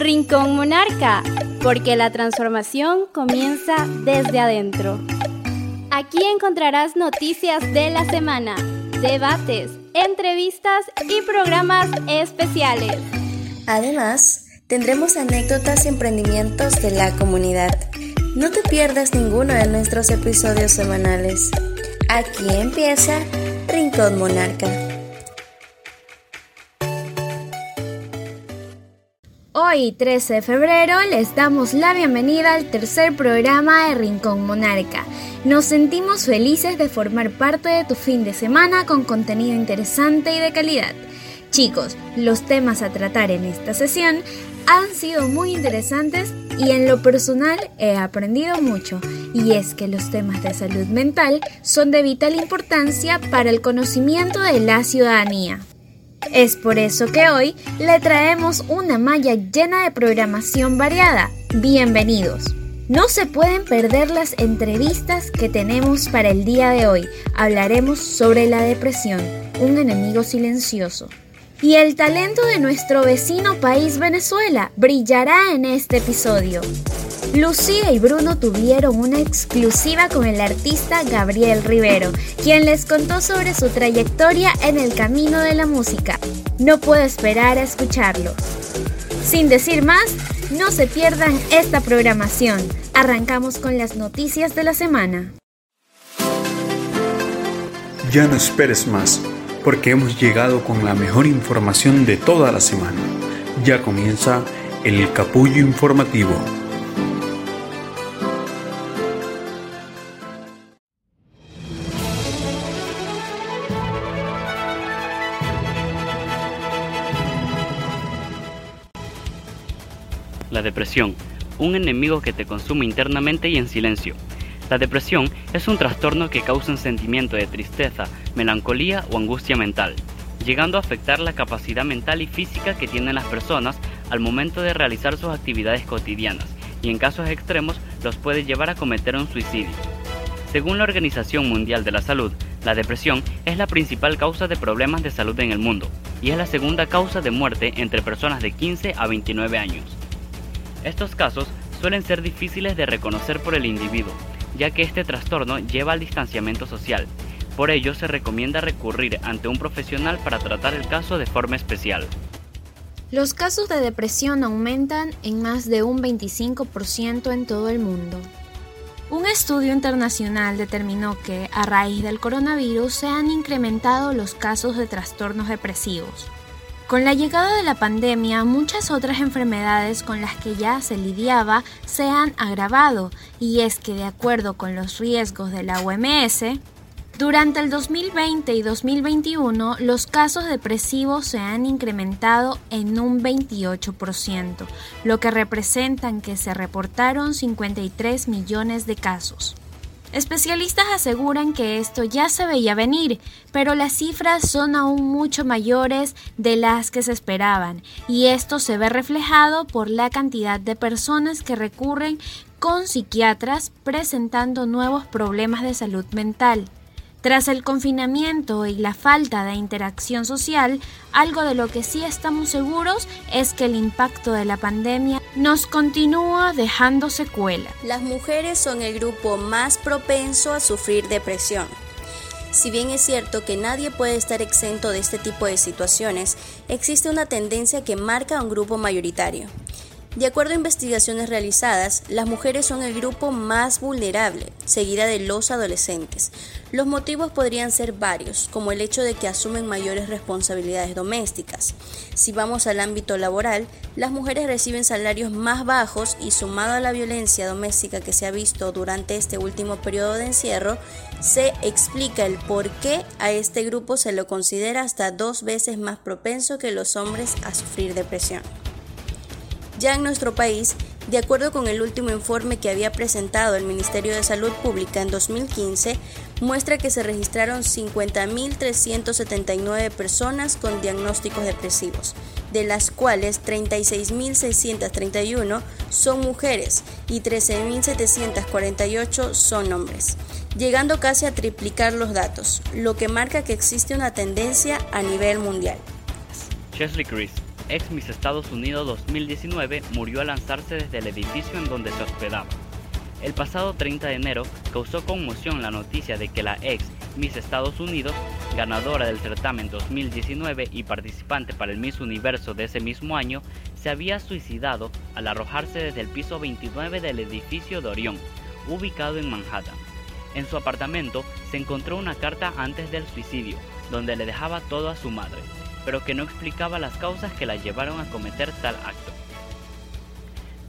Rincón Monarca, porque la transformación comienza desde adentro. Aquí encontrarás noticias de la semana, debates, entrevistas y programas especiales. Además, tendremos anécdotas y emprendimientos de la comunidad. No te pierdas ninguno de nuestros episodios semanales. Aquí empieza Rincón Monarca. Hoy, 13 de febrero, les damos la bienvenida al tercer programa de Rincón Monarca. Nos sentimos felices de formar parte de tu fin de semana con contenido interesante y de calidad. Chicos, los temas a tratar en esta sesión han sido muy interesantes y en lo personal he aprendido mucho. Y es que los temas de salud mental son de vital importancia para el conocimiento de la ciudadanía. Es por eso que hoy le traemos una malla llena de programación variada. Bienvenidos. No se pueden perder las entrevistas que tenemos para el día de hoy. Hablaremos sobre la depresión, un enemigo silencioso. Y el talento de nuestro vecino país Venezuela brillará en este episodio. Lucía y Bruno tuvieron una exclusiva con el artista Gabriel Rivero, quien les contó sobre su trayectoria en el camino de la música. No puedo esperar a escucharlo. Sin decir más, no se pierdan esta programación. Arrancamos con las noticias de la semana. Ya no esperes más, porque hemos llegado con la mejor información de toda la semana. Ya comienza el capullo informativo. Depresión, un enemigo que te consume internamente y en silencio. La depresión es un trastorno que causa un sentimiento de tristeza, melancolía o angustia mental, llegando a afectar la capacidad mental y física que tienen las personas al momento de realizar sus actividades cotidianas y en casos extremos los puede llevar a cometer un suicidio. Según la Organización Mundial de la Salud, la depresión es la principal causa de problemas de salud en el mundo y es la segunda causa de muerte entre personas de 15 a 29 años. Estos casos suelen ser difíciles de reconocer por el individuo, ya que este trastorno lleva al distanciamiento social. Por ello se recomienda recurrir ante un profesional para tratar el caso de forma especial. Los casos de depresión aumentan en más de un 25% en todo el mundo. Un estudio internacional determinó que a raíz del coronavirus se han incrementado los casos de trastornos depresivos. Con la llegada de la pandemia, muchas otras enfermedades con las que ya se lidiaba se han agravado, y es que de acuerdo con los riesgos de la OMS, durante el 2020 y 2021 los casos depresivos se han incrementado en un 28%, lo que representan que se reportaron 53 millones de casos. Especialistas aseguran que esto ya se veía venir, pero las cifras son aún mucho mayores de las que se esperaban, y esto se ve reflejado por la cantidad de personas que recurren con psiquiatras presentando nuevos problemas de salud mental. Tras el confinamiento y la falta de interacción social, algo de lo que sí estamos seguros es que el impacto de la pandemia nos continúa dejando secuela. Las mujeres son el grupo más propenso a sufrir depresión. Si bien es cierto que nadie puede estar exento de este tipo de situaciones, existe una tendencia que marca a un grupo mayoritario. De acuerdo a investigaciones realizadas, las mujeres son el grupo más vulnerable, seguida de los adolescentes. Los motivos podrían ser varios, como el hecho de que asumen mayores responsabilidades domésticas. Si vamos al ámbito laboral, las mujeres reciben salarios más bajos y sumado a la violencia doméstica que se ha visto durante este último periodo de encierro, se explica el por qué a este grupo se lo considera hasta dos veces más propenso que los hombres a sufrir depresión. Ya en nuestro país, de acuerdo con el último informe que había presentado el Ministerio de Salud Pública en 2015, muestra que se registraron 50.379 personas con diagnósticos depresivos, de las cuales 36.631 son mujeres y 13.748 son hombres, llegando casi a triplicar los datos, lo que marca que existe una tendencia a nivel mundial. Chesley Chris ex Miss Estados Unidos 2019 murió al lanzarse desde el edificio en donde se hospedaba. El pasado 30 de enero causó conmoción la noticia de que la ex Miss Estados Unidos, ganadora del certamen 2019 y participante para el Miss Universo de ese mismo año, se había suicidado al arrojarse desde el piso 29 del edificio de Orión, ubicado en Manhattan. En su apartamento se encontró una carta antes del suicidio, donde le dejaba todo a su madre, pero que no explicaba las causas que la llevaron a cometer tal acto.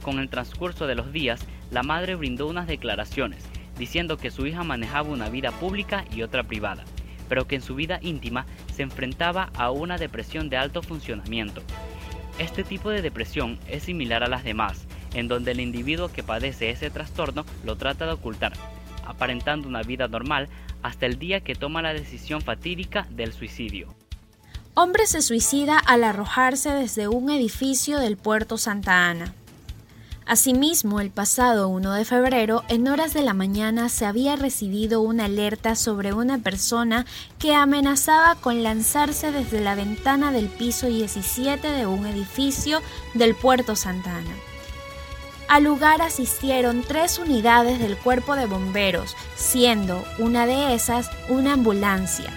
Con el transcurso de los días, la madre brindó unas declaraciones, diciendo que su hija manejaba una vida pública y otra privada, pero que en su vida íntima se enfrentaba a una depresión de alto funcionamiento. Este tipo de depresión es similar a las demás, en donde el individuo que padece ese trastorno lo trata de ocultar, aparentando una vida normal hasta el día que toma la decisión fatídica del suicidio. Hombre se suicida al arrojarse desde un edificio del puerto Santa Ana. Asimismo, el pasado 1 de febrero, en horas de la mañana, se había recibido una alerta sobre una persona que amenazaba con lanzarse desde la ventana del piso 17 de un edificio del puerto Santa Ana. Al lugar asistieron tres unidades del cuerpo de bomberos, siendo una de esas una ambulancia.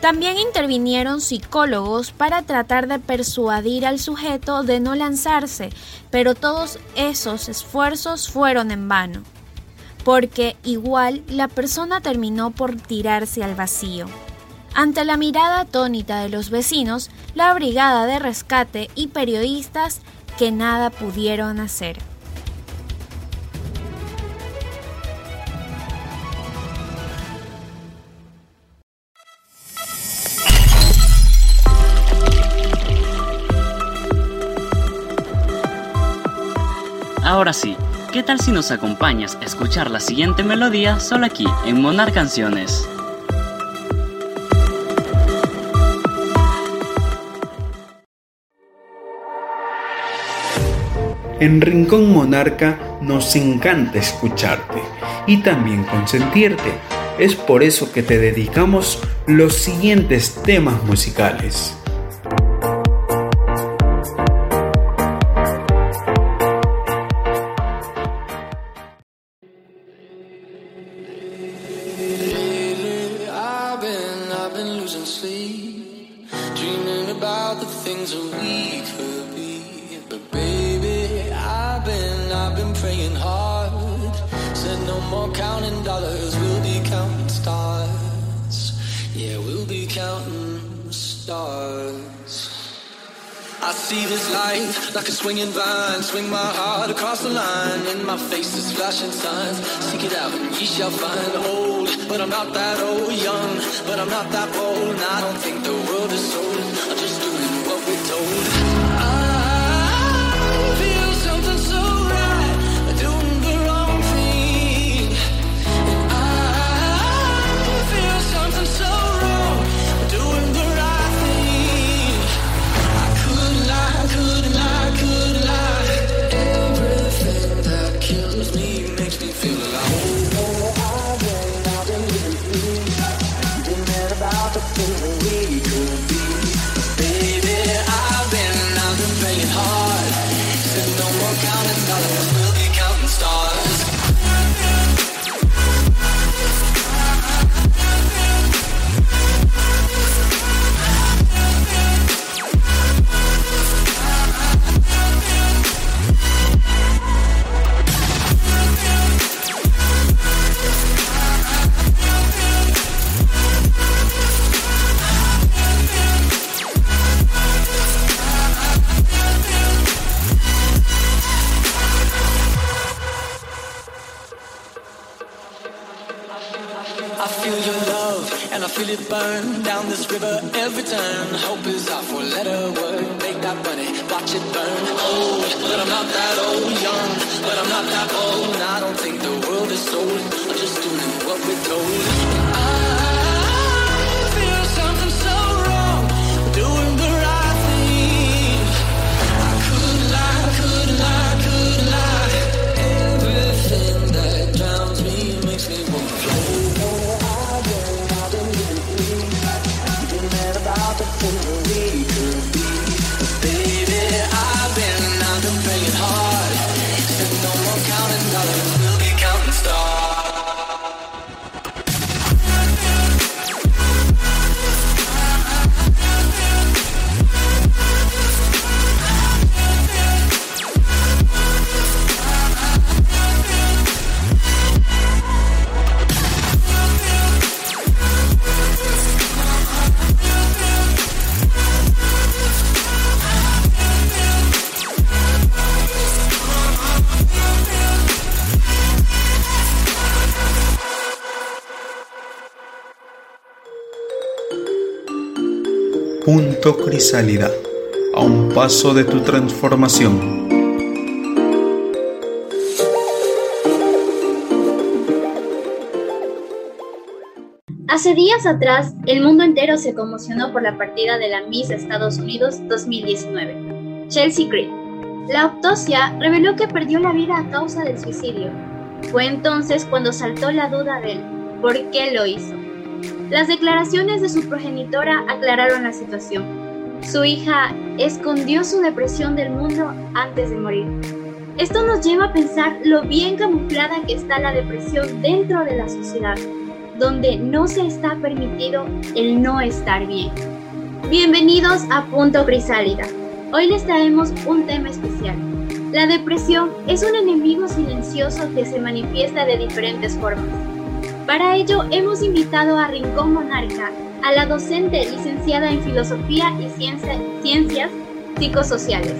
También intervinieron psicólogos para tratar de persuadir al sujeto de no lanzarse, pero todos esos esfuerzos fueron en vano, porque igual la persona terminó por tirarse al vacío. Ante la mirada atónita de los vecinos, la brigada de rescate y periodistas que nada pudieron hacer. Ahora sí, ¿qué tal si nos acompañas a escuchar la siguiente melodía solo aquí en Monar Canciones? En Rincón Monarca nos encanta escucharte y también consentirte. Es por eso que te dedicamos los siguientes temas musicales. Swinging vine, swing my heart across the line. In my face is flashing signs. Seek it out and ye shall find. Old, but I'm not that old. Young, but I'm not that old. And I don't think the world is sold. Crisálida, a un paso de tu transformación. Hace días atrás, el mundo entero se conmocionó por la partida de la Miss Estados Unidos 2019, Chelsea Green. La autopsia reveló que perdió la vida a causa del suicidio. Fue entonces cuando saltó la duda de él, ¿por qué lo hizo? Las declaraciones de su progenitora aclararon la situación. Su hija escondió su depresión del mundo antes de morir. Esto nos lleva a pensar lo bien camuflada que está la depresión dentro de la sociedad, donde no se está permitido el no estar bien. Bienvenidos a Punto Crisálida. Hoy les traemos un tema especial. La depresión es un enemigo silencioso que se manifiesta de diferentes formas para ello hemos invitado a Rincón Monarca a la docente licenciada en Filosofía y Ciencias Psicosociales,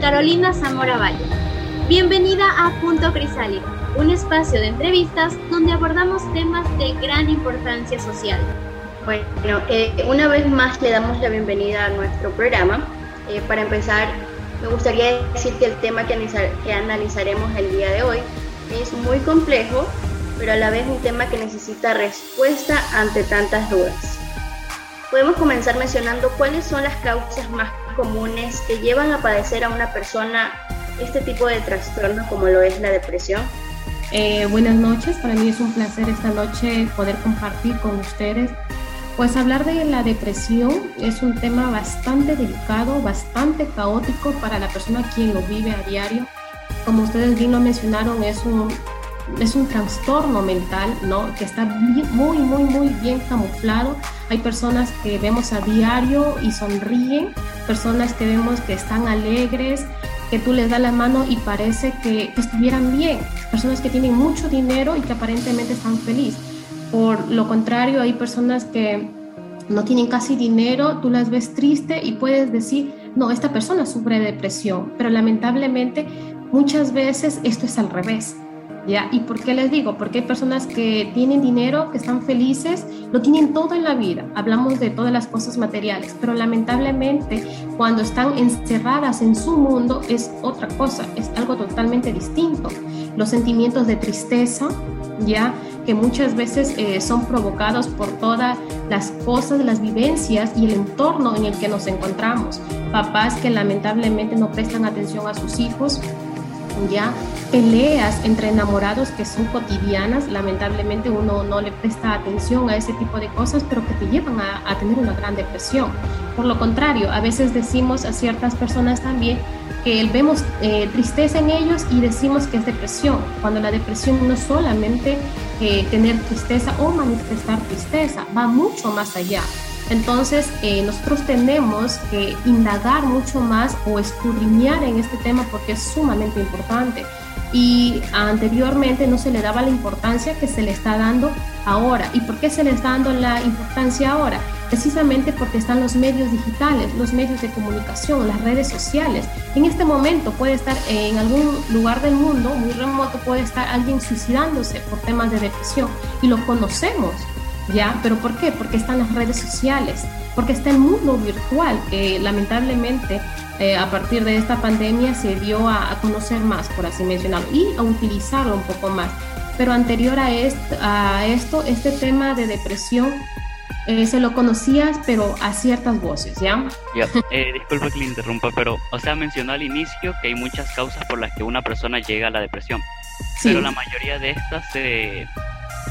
Carolina Zamora Valle. Bienvenida a Punto Crisálida, un espacio de entrevistas donde abordamos temas de gran importancia social. Bueno, eh, una vez más le damos la bienvenida a nuestro programa. Eh, para empezar, me gustaría decir que el tema que analizaremos el día de hoy es muy complejo pero a la vez un tema que necesita respuesta ante tantas dudas. Podemos comenzar mencionando cuáles son las causas más comunes que llevan a padecer a una persona este tipo de trastorno como lo es la depresión. Eh, buenas noches, para mí es un placer esta noche poder compartir con ustedes. Pues hablar de la depresión es un tema bastante delicado, bastante caótico para la persona quien lo vive a diario. Como ustedes bien lo mencionaron, es un es un trastorno mental, ¿no? Que está muy, muy, muy bien camuflado. Hay personas que vemos a diario y sonríen, personas que vemos que están alegres, que tú les das la mano y parece que, estuvieran bien, personas que tienen mucho dinero y que aparentemente están felices. Por lo contrario, hay personas que no tienen casi dinero, tú las ves triste y puedes decir, no, esta persona sufre depresión, pero lamentablemente muchas veces esto es al revés ¿Y por qué les digo? Porque hay personas que tienen dinero, que están felices, lo tienen todo en la vida. Hablamos de todas las cosas materiales, pero lamentablemente cuando están encerradas en su mundo es otra cosa, es algo totalmente distinto. Los sentimientos de tristeza, ya que muchas veces eh, son provocados por todas las cosas, las vivencias y el entorno en el que nos encontramos. Papás que lamentablemente no prestan atención a sus hijos, ya peleas entre enamorados que son cotidianas, lamentablemente uno no le presta atención a ese tipo de cosas, pero que te llevan a, tener una gran depresión. Por lo contrario, a veces decimos a ciertas personas también que vemos eh, tristeza en ellos y decimos que es depresión, cuando la depresión no solamente eh, tener tristeza o manifestar tristeza, va mucho más allá. Entonces, eh, nosotros tenemos que indagar mucho más o escudriñar en este tema porque es sumamente importante. Y anteriormente no se le daba la importancia que se le está dando ahora. ¿Y por qué se le está dando la importancia ahora? Precisamente porque están los medios digitales, los medios de comunicación, las redes sociales. En este momento puede estar en algún lugar del mundo, muy remoto, puede estar alguien suicidándose por temas de depresión y lo conocemos ¿ya? ¿Pero por qué? Porque están las redes sociales, porque está el mundo virtual, que lamentablemente eh, a partir de esta pandemia se dio a, conocer más, por así mencionarlo, y a utilizarlo un poco más. Pero anterior a, a esto, este tema de depresión eh, se lo conocías, pero a ciertas voces, ¿ya? Ya, eh, disculpa que le interrumpa, pero, o sea, mencionó al inicio que hay muchas causas por las que una persona llega a la depresión, pero la mayoría de estas se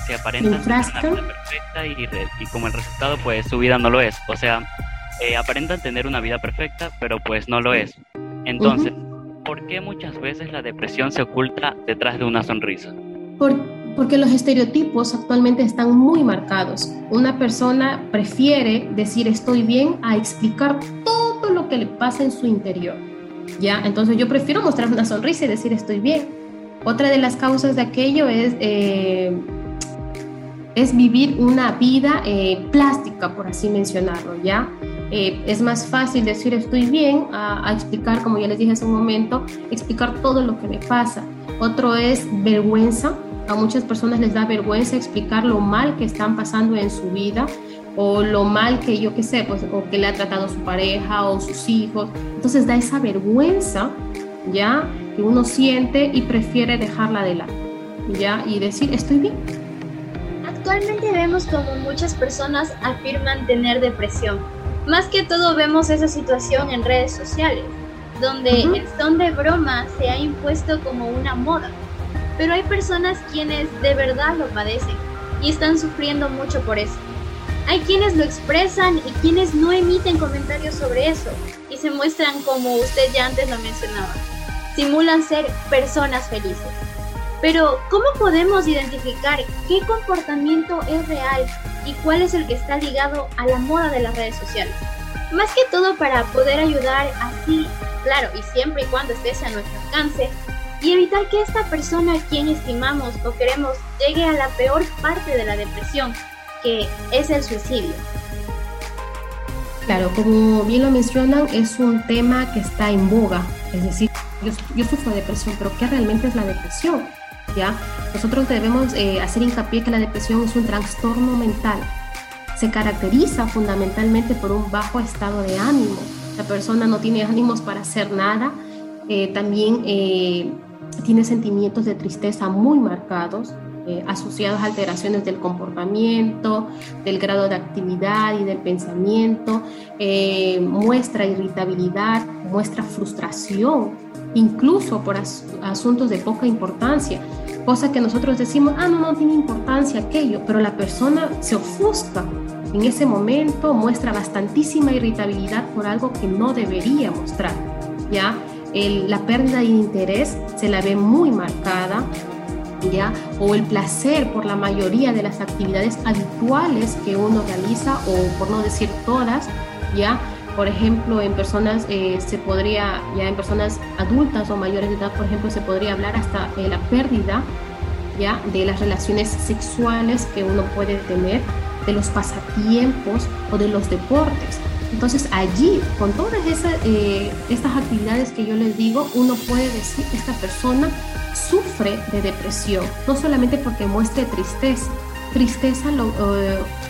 se aparentan tener una vida perfecta y, como el resultado pues su vida no lo es. O sea, eh, aparentan tener una vida perfecta, pero pues no lo es. Entonces, ¿por qué muchas veces la depresión se oculta detrás de una sonrisa? porque los estereotipos actualmente están muy marcados. Una persona prefiere decir estoy bien a explicar todo lo que le pasa en su interior. ¿Ya? Entonces yo prefiero mostrar una sonrisa y decir estoy bien. Otra de las causas de aquello es eh, es vivir una vida eh, plástica, por así mencionarlo, ¿ya? Eh, es más fácil decir estoy bien a, explicar, como ya les dije hace un momento, explicar todo lo que me pasa. Otro es vergüenza. A muchas personas les da vergüenza explicar lo mal que están pasando en su vida o lo mal que yo qué sé, pues, o que le ha tratado su pareja o sus hijos. Entonces da esa vergüenza, ¿ya? Que uno siente y prefiere dejarla de lado, ¿ya? Y decir, estoy bien. Actualmente vemos como muchas personas afirman tener depresión. Más que todo vemos esa situación en redes sociales, donde el son de broma se ha impuesto como una moda. Pero hay personas quienes de verdad lo padecen y están sufriendo mucho por eso. Hay quienes lo expresan y quienes no emiten comentarios sobre eso y se muestran como usted ya antes lo mencionaba. Simulan ser personas felices. Pero, ¿cómo podemos identificar qué comportamiento es real y cuál es el que está ligado a la moda de las redes sociales? Más que todo para poder ayudar así, claro, y siempre y cuando esté a nuestro alcance, y evitar que esta persona a quien estimamos o queremos llegue a la peor parte de la depresión, que es el suicidio. Claro, como bien lo mencionan, es un tema que está en boga, es decir, yo, sufro de depresión, pero ¿qué realmente es la depresión? ¿Ya? Nosotros debemos eh, hacer hincapié que la depresión es un trastorno mental. Se caracteriza fundamentalmente por un bajo estado de ánimo. La persona no tiene ánimos para hacer nada. Eh, también eh, tiene sentimientos de tristeza muy marcados, eh, asociados a alteraciones del comportamiento, del grado de actividad y del pensamiento, eh, muestra irritabilidad, muestra frustración, incluso por asuntos de poca importancia, cosa que nosotros decimos, ah, no, no tiene importancia aquello, pero la persona se ofusca en ese momento, muestra bastantísima irritabilidad por algo que no debería mostrar, ¿ya? la pérdida de interés se la ve muy marcada, ¿ya? O el placer por la mayoría de las actividades habituales que uno realiza, o por no decir todas, ¿ya? Por ejemplo, en personas eh, se podría, ya en personas adultas o mayores de edad, por ejemplo, se podría hablar hasta de la pérdida, ¿ya? De las relaciones sexuales que uno puede tener, de los pasatiempos o de los deportes. Entonces allí, con todas esas, eh, estas actividades que yo les digo, uno puede decir que esta persona sufre de depresión, no solamente porque muestre tristeza, tristeza lo,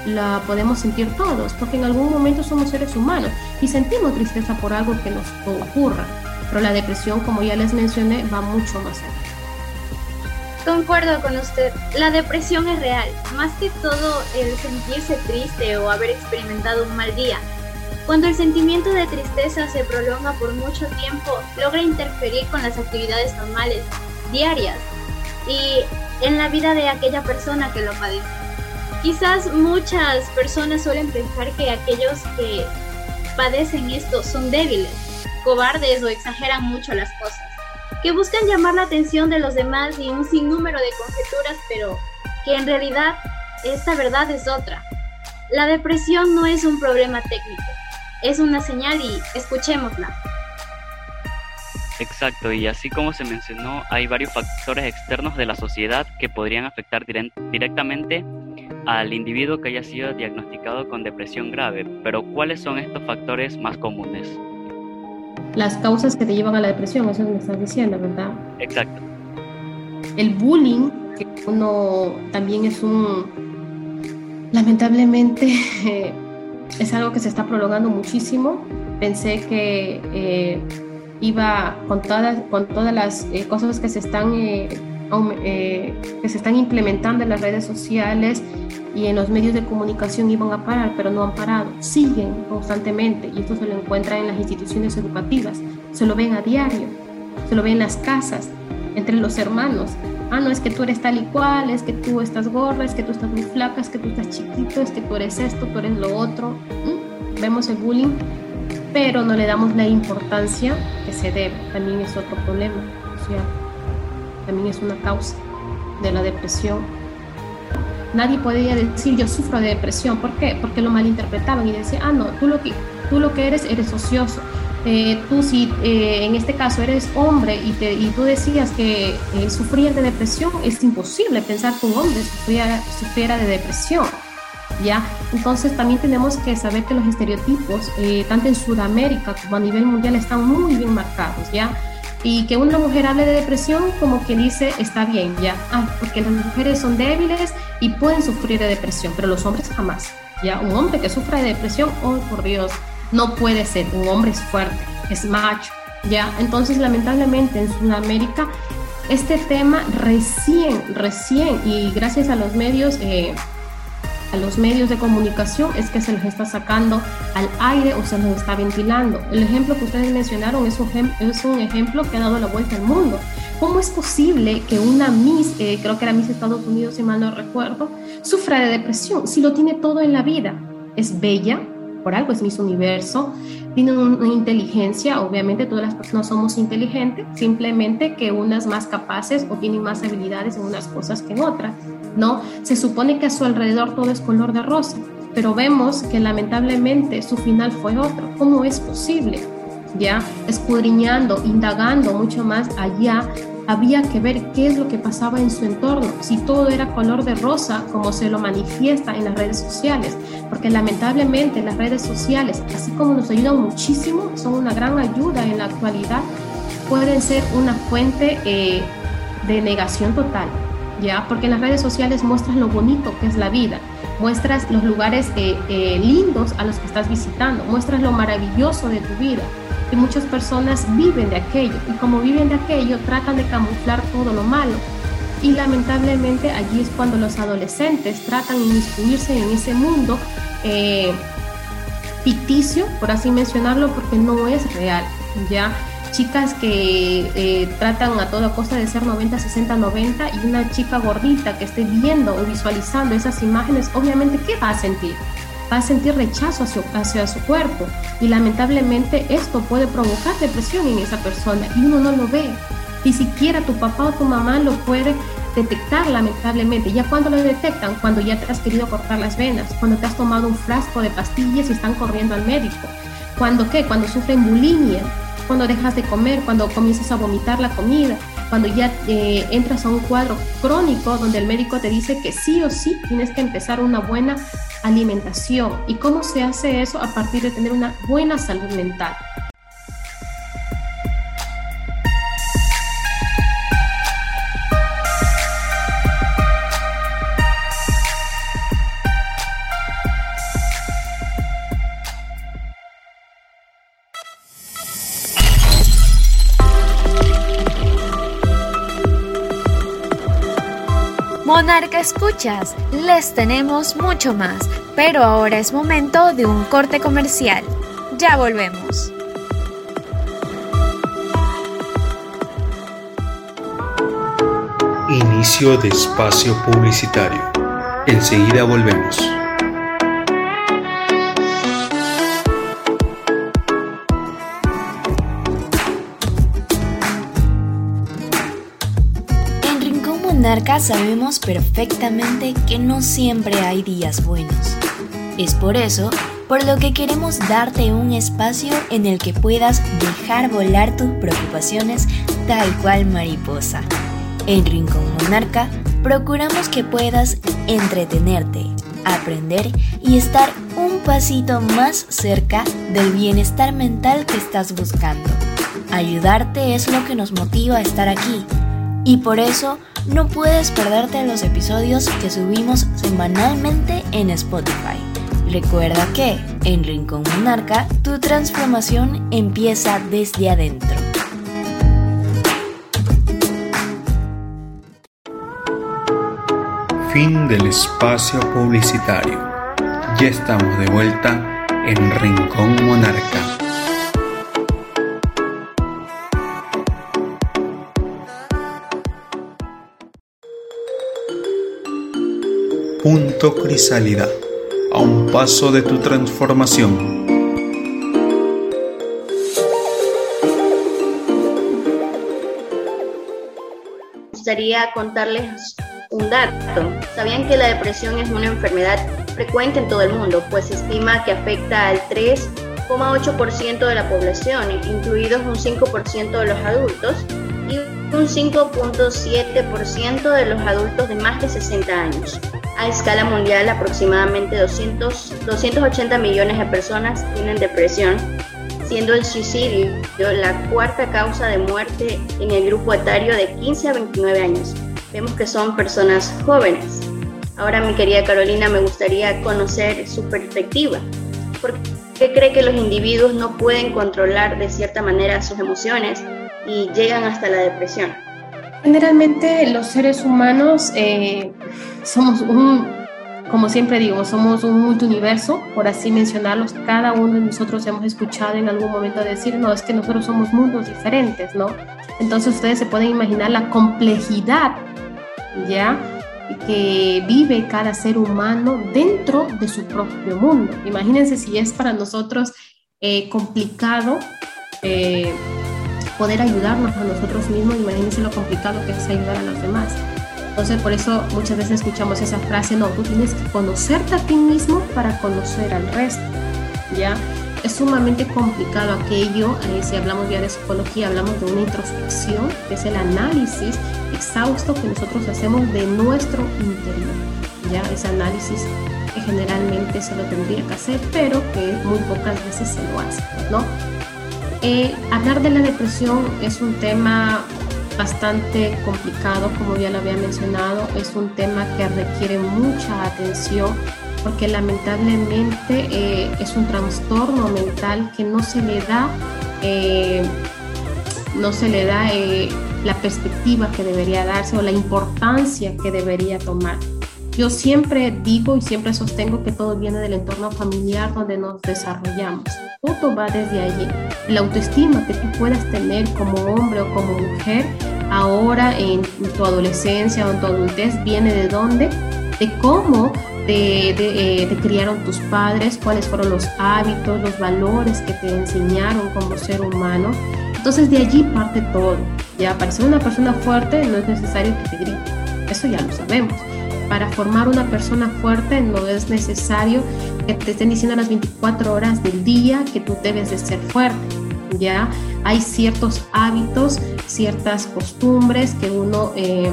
la podemos sentir todos, porque en algún momento somos seres humanos y sentimos tristeza por algo que nos ocurra, pero la depresión, como ya les mencioné, va mucho más allá. Concuerdo con usted, la depresión es real, más que todo el sentirse triste o haber experimentado un mal día cuando el sentimiento de tristeza se prolonga por mucho tiempo, logra interferir con las actividades normales, diarias, y en la vida de aquella persona que lo padece. Quizás muchas personas suelen pensar que aquellos que padecen esto son débiles, cobardes o exageran mucho las cosas, que buscan llamar la atención de los demás y un sinnúmero de conjeturas, pero que en realidad esta verdad es otra. La depresión no es un problema técnico, es una señal y escuchémosla. Exacto, y así como se mencionó, hay varios factores externos de la sociedad que podrían afectar directamente al individuo que haya sido diagnosticado con depresión grave, pero ¿cuáles son estos factores más comunes? Las causas que te llevan a la depresión, eso me estás diciendo, ¿verdad? Exacto. El bullying, que uno también es un, lamentablemente, es algo que se está prolongando muchísimo. Pensé que eh, iba con todas, con todas las eh, cosas que se, están, eh, que se están implementando en las redes sociales y en los medios de comunicación iban a parar, pero no han parado. Siguen constantemente y esto se lo encuentra en las instituciones educativas. Se lo ven a diario, se lo ven en las casas, entre los hermanos. Ah, no, es que tú eres tal y cual, es que tú estás gorda, es que tú estás muy flaca, es que tú estás chiquito, es que tú eres esto, tú eres lo otro. ¿Mm? Vemos el bullying, pero no le damos la importancia que se debe. También es otro problema social. También es una causa de la depresión. Nadie podía decir yo sufro de depresión. ¿Por qué? Porque lo malinterpretaban y decían, ah, no, tú lo que, tú lo que eres eres ocioso eh, tú si eh, en este caso eres hombre y, te, y tú decías que eh, sufrías de depresión, es imposible pensar que un hombre sufriera, sufriera de depresión. ¿Ya? Entonces también tenemos que saber que los estereotipos, tanto en Sudamérica como a nivel mundial, están muy bien marcados, ¿ya? Y que una mujer hable de depresión como que dice, está bien, ¿ya? Ah, porque las mujeres son débiles y pueden sufrir de depresión, pero los hombres jamás. Ya, un hombre que sufra de depresión, oh por Dios, no puede ser. Un hombre es fuerte, es macho. Ya, entonces lamentablemente en Sudamérica este tema recién, recién y gracias a los medios eh, a los medios de comunicación es que se los está sacando al aire o se los está ventilando. El ejemplo que ustedes mencionaron es un, es un ejemplo que ha dado la vuelta al mundo. ¿Cómo es posible que una Miss, eh, creo que era Miss Estados Unidos si mal no recuerdo, sufra de depresión si lo tiene todo en la vida? Es bella, por algo es Miss Universo, tiene una inteligencia, obviamente todas las personas somos inteligentes, simplemente que unas más capaces o tienen más habilidades en unas cosas que en otras, ¿no? Se supone que a su alrededor todo es color de rosa, pero vemos que lamentablemente su final fue otro. ¿Cómo es posible? Ya escudriñando, indagando mucho más allá, había que ver qué es lo que pasaba en su entorno, si todo era color de rosa, como se lo manifiesta en las redes sociales, porque lamentablemente las redes sociales, así como nos ayudan muchísimo, son una gran ayuda en la actualidad, pueden ser una fuente eh, de negación total, ¿ya? Porque en las redes sociales muestras lo bonito que es la vida, muestras los lugares eh, eh, lindos a los que estás visitando, muestras lo maravilloso de tu vida, y muchas personas viven de aquello y como viven de aquello tratan de camuflar todo lo malo y lamentablemente allí es cuando los adolescentes tratan de inmiscuirse en ese mundo eh, ficticio, por así mencionarlo, porque no es real, ¿ya? Chicas que eh, tratan a toda costa de ser 90, 60, 90 y una chica gordita que esté viendo o visualizando esas imágenes, obviamente, ¿qué va a sentir? Va a sentir rechazo hacia, su cuerpo y lamentablemente esto puede provocar depresión en esa persona y uno no lo ve. Ni siquiera tu papá o tu mamá lo puede detectar lamentablemente. Ya cuando lo detectan, cuando ya te has querido cortar las venas, cuando te has tomado un frasco de pastillas y están corriendo al médico. Cuando qué? Cuando sufren bulimia, cuando dejas de comer, cuando comienzas a vomitar la comida, cuando ya eh, entras a un cuadro crónico donde el médico te dice que sí o sí tienes que empezar una buena alimentación. ¿Y cómo se hace eso? A partir de tener una buena salud mental. Escuchas, les tenemos mucho más, pero ahora es momento de un corte comercial. Ya volvemos. Inicio de espacio publicitario. Enseguida volvemos. Sabemos perfectamente que no siempre hay días buenos. Es por eso por lo que queremos darte un espacio en el que puedas dejar volar tus preocupaciones tal cual mariposa. En Rincón Monarca procuramos que puedas entretenerte, aprender y estar un pasito más cerca del bienestar mental que estás buscando. Ayudarte es lo que nos motiva a estar aquí y por eso no puedes perderte los episodios que subimos semanalmente en Spotify. Recuerda que en Rincón Monarca tu transformación empieza desde adentro. Fin del espacio publicitario. Ya estamos de vuelta en Rincón Monarca. Punto Crisálida, a un paso de tu transformación. Me gustaría contarles un dato. ¿Sabían que la depresión es una enfermedad frecuente en todo el mundo? Pues se estima que afecta al 3,8% de la población, incluidos un 5% de los adultos y un 5.7% de los adultos de más de 60 años. A escala mundial, aproximadamente 200, 280 millones de personas tienen depresión, siendo el suicidio la cuarta causa de muerte en el grupo etario de 15 a 29 años. Vemos que son personas jóvenes. Ahora, mi querida Carolina, me gustaría conocer su perspectiva. ¿Por qué cree que los individuos no pueden controlar de cierta manera sus emociones y llegan hasta la depresión? Generalmente los seres humanos eh, somos un, como siempre digo, somos un multiuniverso, por así mencionarlos. Cada uno de nosotros hemos escuchado en algún momento decir, no, es que nosotros somos mundos diferentes, ¿no? Entonces ustedes se pueden imaginar la complejidad, ¿ya? que vive cada ser humano dentro de su propio mundo. Imagínense si es para nosotros eh, complicado eh, poder ayudarnos a nosotros mismos, imagínense lo complicado que es ayudar a los demás. Entonces, por eso muchas veces escuchamos esa frase, no, tú tienes que conocerte a ti mismo para conocer al resto, ¿ya? Es sumamente complicado aquello, eh, si hablamos ya de psicología, hablamos de una introspección, que es el análisis exhausto que nosotros hacemos de nuestro interior, ¿ya? Ese análisis que generalmente se lo tendría que hacer, pero que muy pocas veces se lo hace, ¿no? Eh, hablar de la depresión es un tema bastante complicado, como ya lo había mencionado, es un tema que requiere mucha atención porque lamentablemente eh, es un trastorno mental que no se le da, eh, no se le da eh, la perspectiva que debería darse o la importancia que debería tomar. Yo siempre digo y siempre sostengo que todo viene del entorno familiar donde nos desarrollamos. Todo va desde allí. La autoestima que tú puedas tener como hombre o como mujer ahora en tu adolescencia o en tu adultez viene de dónde? De cómo te, eh, criaron tus padres, cuáles fueron los hábitos, los valores que te enseñaron como ser humano. Entonces de allí parte todo. Ya para ser una persona fuerte no es necesario que te grite. Eso ya lo sabemos para formar una persona fuerte no es necesario que te estén diciendo las 24 horas del día que tú debes de ser fuerte. Ya hay ciertos hábitos, ciertas costumbres que uno eh,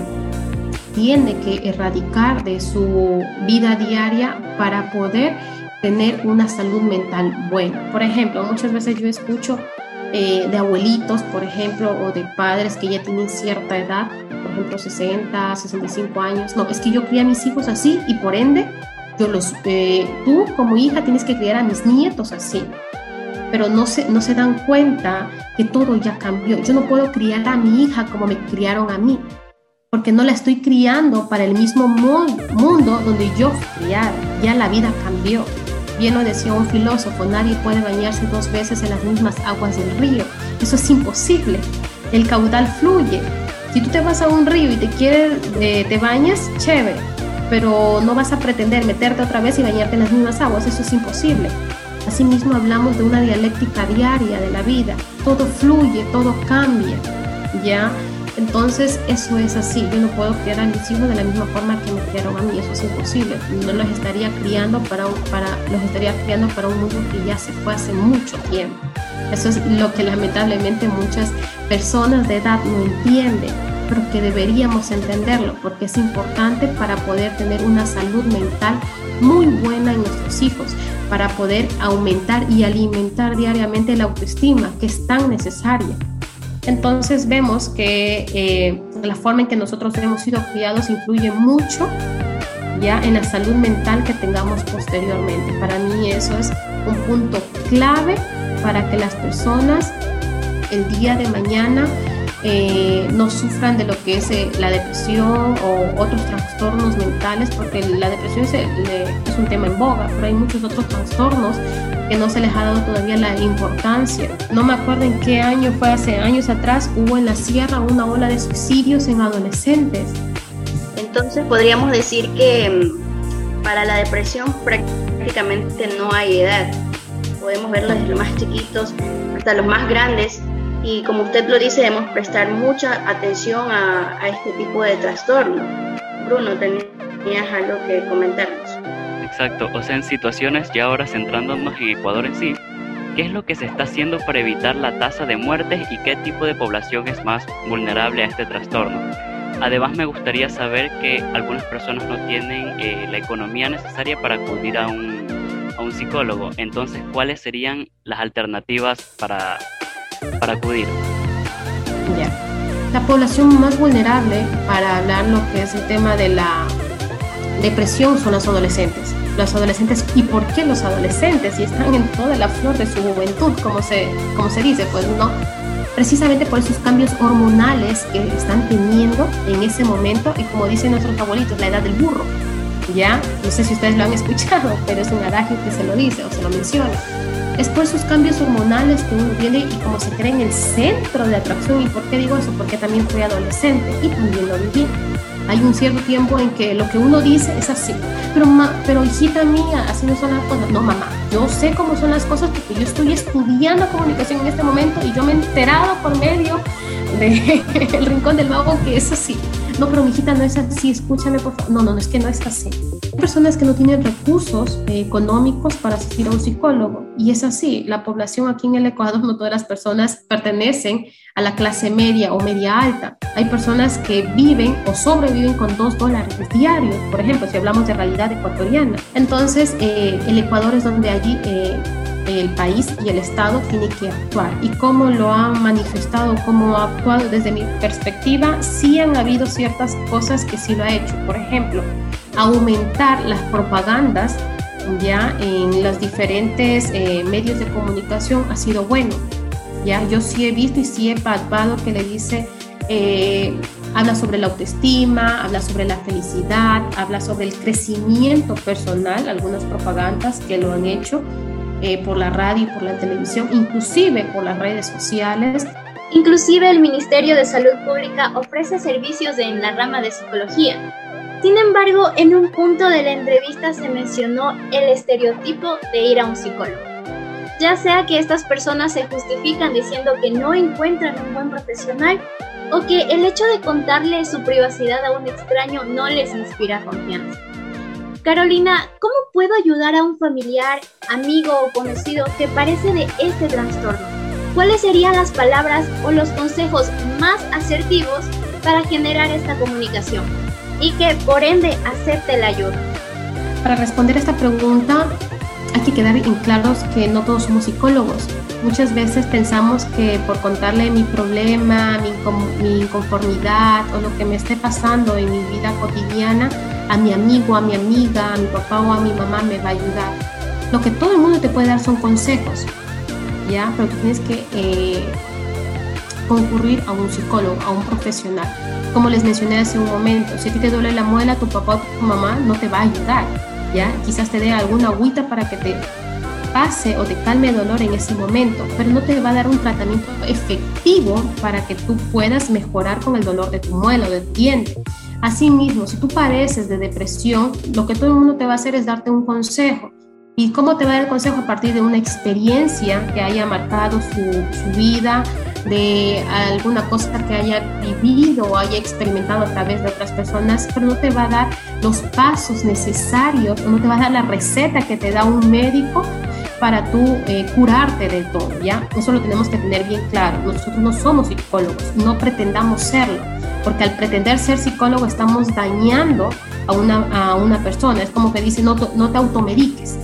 tiene que erradicar de su vida diaria para poder tener una salud mental buena. Por ejemplo, muchas veces yo escucho eh, de abuelitos, por ejemplo, o de padres que ya tienen cierta edad, ejemplo, 60, 65 años. No, es que yo crié a mis hijos así y por ende, yo los, eh, tú como hija tienes que criar a mis nietos así. Pero no se, no se dan cuenta que todo ya cambió. Yo no puedo criar a mi hija como me criaron a mí, porque no la estoy criando para el mismo mundo donde yo fui criada. Ya la vida cambió. Bien lo decía un filósofo, nadie puede bañarse dos veces en las mismas aguas del río. Eso es imposible. El caudal fluye. Si tú te vas a un río y te quieres, eh, te bañas, chévere, pero no vas a pretender meterte otra vez y bañarte en las mismas aguas. Eso es imposible. Asimismo hablamos de una dialéctica diaria de la vida. Todo fluye, todo cambia. ¿Ya? Entonces, eso es así. Yo no puedo criar a mis hijos de la misma forma que me criaron a mí. Eso es imposible. No los estaría criando para, para, los estaría criando para un mundo que ya se fue hace mucho tiempo. Eso es lo que lamentablemente muchas personas de edad no entienden, pero que deberíamos entenderlo porque es importante para poder tener una salud mental muy buena en nuestros hijos, para poder aumentar y alimentar diariamente la autoestima que es tan necesaria. Entonces vemos que eh, la forma en que nosotros hemos sido criados influye mucho ya en la salud mental que tengamos posteriormente. Para mí eso es un punto clave para que las personas el día de mañana eh, no sufran de lo que es eh, la depresión o otros trastornos mentales, porque la depresión es, un tema en boga, pero hay muchos otros trastornos que no se les ha dado todavía la importancia. No me acuerdo en qué año fue, hace años atrás, hubo en la sierra una ola de suicidios en adolescentes. Entonces podríamos decir que mm, para la depresión prácticamente no hay edad. Podemos verlo desde los más chiquitos hasta los más grandes y como usted lo dice, debemos prestar mucha atención a, a este tipo de trastorno. Bruno, tenías algo que comentarnos. Exacto, o sea, en situaciones ya ahora centrándonos en Ecuador en sí, ¿qué es lo que se está haciendo para evitar la tasa de muertes y qué tipo de población es más vulnerable a este trastorno? Además, me gustaría saber que algunas personas no tienen eh, la economía necesaria para acudir a un, a un psicólogo. Entonces, ¿cuáles serían las alternativas para para acudir. Ya. La población más vulnerable para hablar lo que es el tema de la depresión son los adolescentes. Los adolescentes, ¿y por qué los adolescentes? Si están en toda la flor de su juventud, como se, como se dice, pues no. Precisamente por esos cambios hormonales que están teniendo en ese momento y como dicen nuestros abuelitos, la edad del burro. ¿Ya? No sé si ustedes lo han escuchado, pero es un adagio que se lo dice o se lo menciona. Es por esos cambios hormonales que uno tiene y como se cree en el centro de atracción. ¿Y por qué digo eso? Porque también fui adolescente y también lo viví hay un cierto tiempo en que lo que uno dice es así. Pero, pero hijita mía, así no son las cosas. No, mamá, yo sé cómo son las cosas porque yo estoy estudiando comunicación en este momento y yo me he enterado por medio del el rincón del mago que es así. No, pero mi hijita no es así, escúchame por favor. No, no, no, es que no es así. Hay personas que no tienen recursos eh, económicos para asistir a un psicólogo y es así. La población aquí en el Ecuador, no todas las personas pertenecen a la clase media o media alta. Hay personas que viven o sobreviven con dos dólares diarios, por ejemplo, si hablamos de realidad ecuatoriana. Entonces, eh, el Ecuador es donde allí eh, el país y el Estado tiene que actuar. Y cómo lo han manifestado, cómo ha actuado desde mi perspectiva, sí han habido ciertas cosas que sí lo ha hecho. Por ejemplo, aumentar las propagandas ya en los diferentes eh, medios de comunicación ha sido bueno. Ya, yo sí he visto y sí he palpado que le dice, eh, habla sobre la autoestima, habla sobre la felicidad, habla sobre el crecimiento personal, algunas propagandas que lo han hecho eh, por la radio y por la televisión, inclusive por las redes sociales. Inclusive el Ministerio de Salud Pública ofrece servicios en la rama de psicología. Sin embargo, en un punto de la entrevista se mencionó el estereotipo de ir a un psicólogo ya sea que estas personas se justifican diciendo que no encuentran un buen profesional o que el hecho de contarle su privacidad a un extraño no les inspira confianza. Carolina, ¿cómo puedo ayudar a un familiar, amigo o conocido que parece de este trastorno? ¿Cuáles serían las palabras o los consejos más asertivos para generar esta comunicación y que por ende acepte la ayuda? Para responder esta pregunta, hay que quedar en claros que no todos somos psicólogos. Muchas veces pensamos que por contarle mi problema, mi, inconformidad o lo que me esté pasando en mi vida cotidiana, a mi amigo, a mi amiga, a mi papá o a mi mamá me va a ayudar. Lo que todo el mundo te puede dar son consejos, ¿ya? Pero tienes que eh, concurrir a un psicólogo, a un profesional. Como les mencioné hace un momento, si a ti te duele la muela, tu papá o tu mamá no te va a ayudar Quizás te dé alguna agüita para que te pase o te calme el dolor en ese momento, pero no te va a dar un tratamiento efectivo para que tú puedas mejorar con el dolor de tu muela o del diente. Asimismo, si tú pareces de depresión, lo que todo el mundo te va a hacer es darte un consejo. ¿Y cómo te va a dar el consejo? A partir de una experiencia que haya marcado su vida, de alguna cosa que haya vivido o haya experimentado a través de otras personas, pero no te va a dar los pasos necesarios, no te va a dar la receta que te da un médico para tú eh, curarte del todo, ¿ya? Eso lo tenemos que tener bien claro. Nosotros no somos psicólogos, no pretendamos serlo, porque al pretender ser psicólogo estamos dañando a una, a una persona. Es como que dice, no, no te automediques,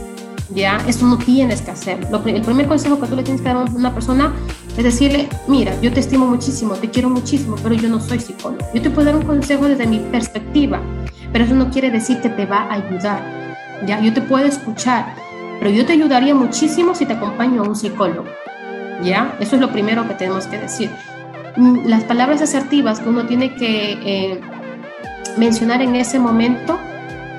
¿ya? Eso no tienes que hacer. el primer consejo que tú le tienes que dar a una persona es decirle, mira, yo te estimo muchísimo, te quiero muchísimo, pero yo no soy psicólogo. Yo te puedo dar un consejo desde mi perspectiva, pero eso no quiere decir que te va a ayudar. ¿ya? Yo te puedo escuchar, pero yo te ayudaría muchísimo si te acompaño a un psicólogo. ¿ya? Eso es lo primero que tenemos que decir. Mm, las palabras asertivas que uno tiene que eh, mencionar en ese momento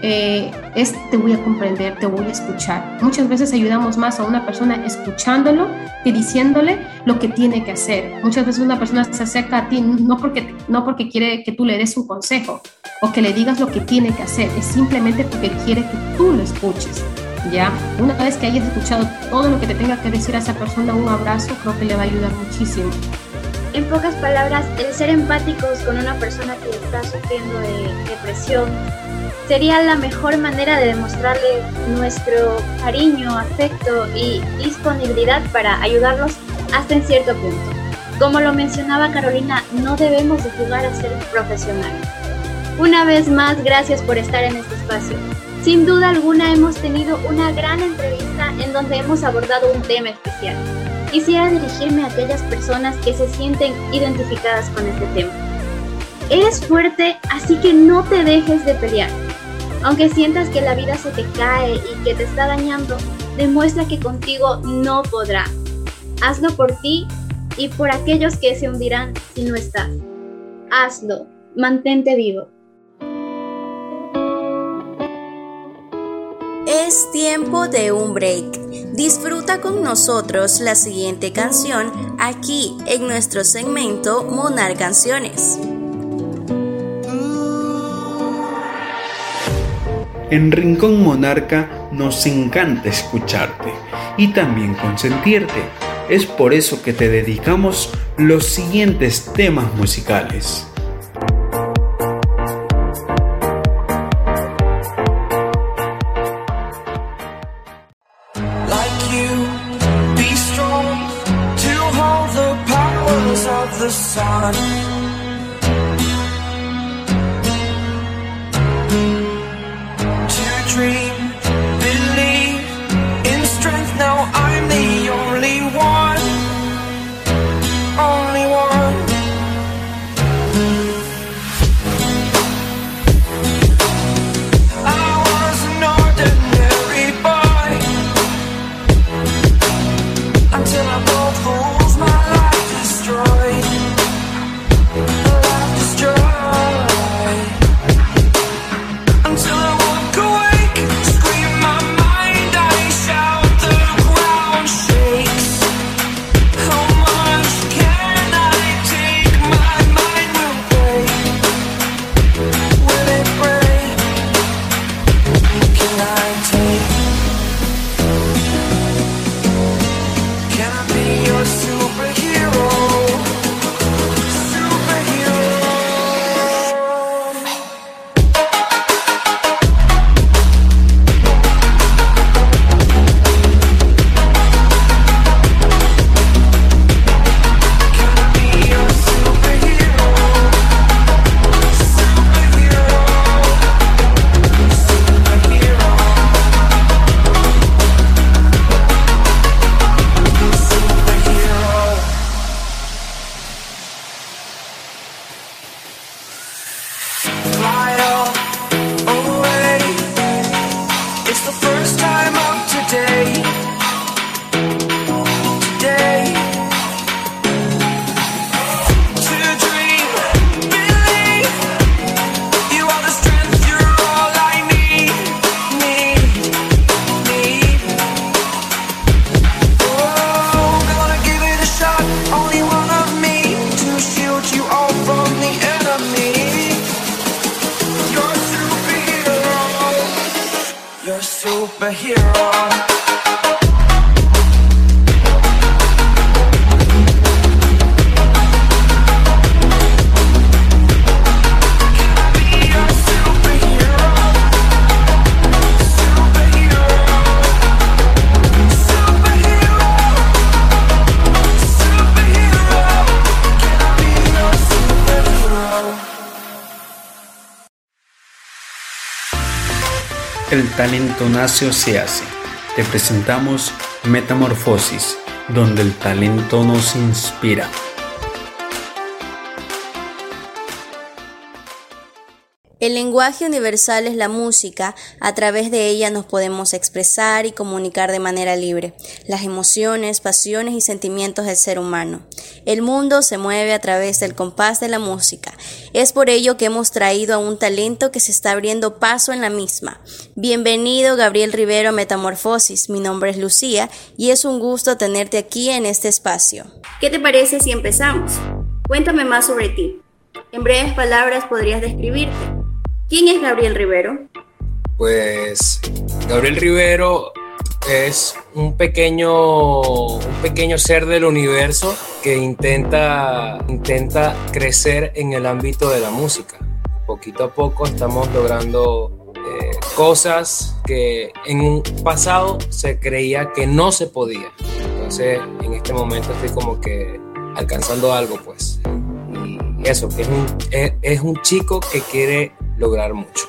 eh, es te voy a comprender, te voy a escuchar. Muchas veces ayudamos más a una persona escuchándolo que diciéndole lo que tiene que hacer. Muchas veces una persona se acerca a ti no porque, no porque quiere que tú le des un consejo o que le digas lo que tiene que hacer, es simplemente porque quiere que tú lo escuches. ¿Ya? Una vez que hayas escuchado todo lo que te tenga que decir a esa persona, un abrazo creo que le va a ayudar muchísimo. En pocas palabras, el ser empáticos con una persona que está sufriendo de depresión, sería la mejor manera de demostrarle nuestro cariño, afecto y disponibilidad para ayudarlos hasta en cierto punto. Como lo mencionaba Carolina, no debemos de jugar a ser profesionales. Una vez más, gracias por estar en este espacio. Sin duda alguna hemos tenido una gran entrevista en donde hemos abordado un tema especial. Quisiera dirigirme a aquellas personas que se sienten identificadas con este tema. Eres fuerte, así que no te dejes de pelear Aunque sientas que la vida se te cae y que te está dañando, demuestra que contigo no podrá. Hazlo por ti y por aquellos que se hundirán si no estás. Hazlo, mantente vivo. Es tiempo de un break. Disfruta con nosotros la siguiente canción aquí en nuestro segmento Monar Canciones. En Rincón Monarca nos encanta escucharte y también consentirte. Es por eso que te dedicamos los siguientes temas musicales. El talento nace o se hace. Te presentamos Metamorfosis, donde el talento nos inspira. Lenguaje universal es la música, a través de ella nos podemos expresar y comunicar de manera libre las emociones, pasiones y sentimientos del ser humano. El mundo se mueve a través del compás de la música. Es por ello que hemos traído a un talento que se está abriendo paso en la misma. Bienvenido Gabriel Rivero Metamorfosis, mi nombre es Lucía y es un gusto tenerte aquí en este espacio. ¿Qué te parece si empezamos? Cuéntame más sobre ti. En breves palabras podrías describirte. ¿Quién es Gabriel Rivero? Pues Gabriel Rivero es un pequeño, un pequeño ser del universo que intenta, intenta crecer en el ámbito de la música. Poquito a poco estamos logrando eh, cosas que en un pasado se creía que no se podía. Entonces en este momento estoy como que alcanzando algo pues. Y eso, que es un, es un chico que quiere lograr mucho.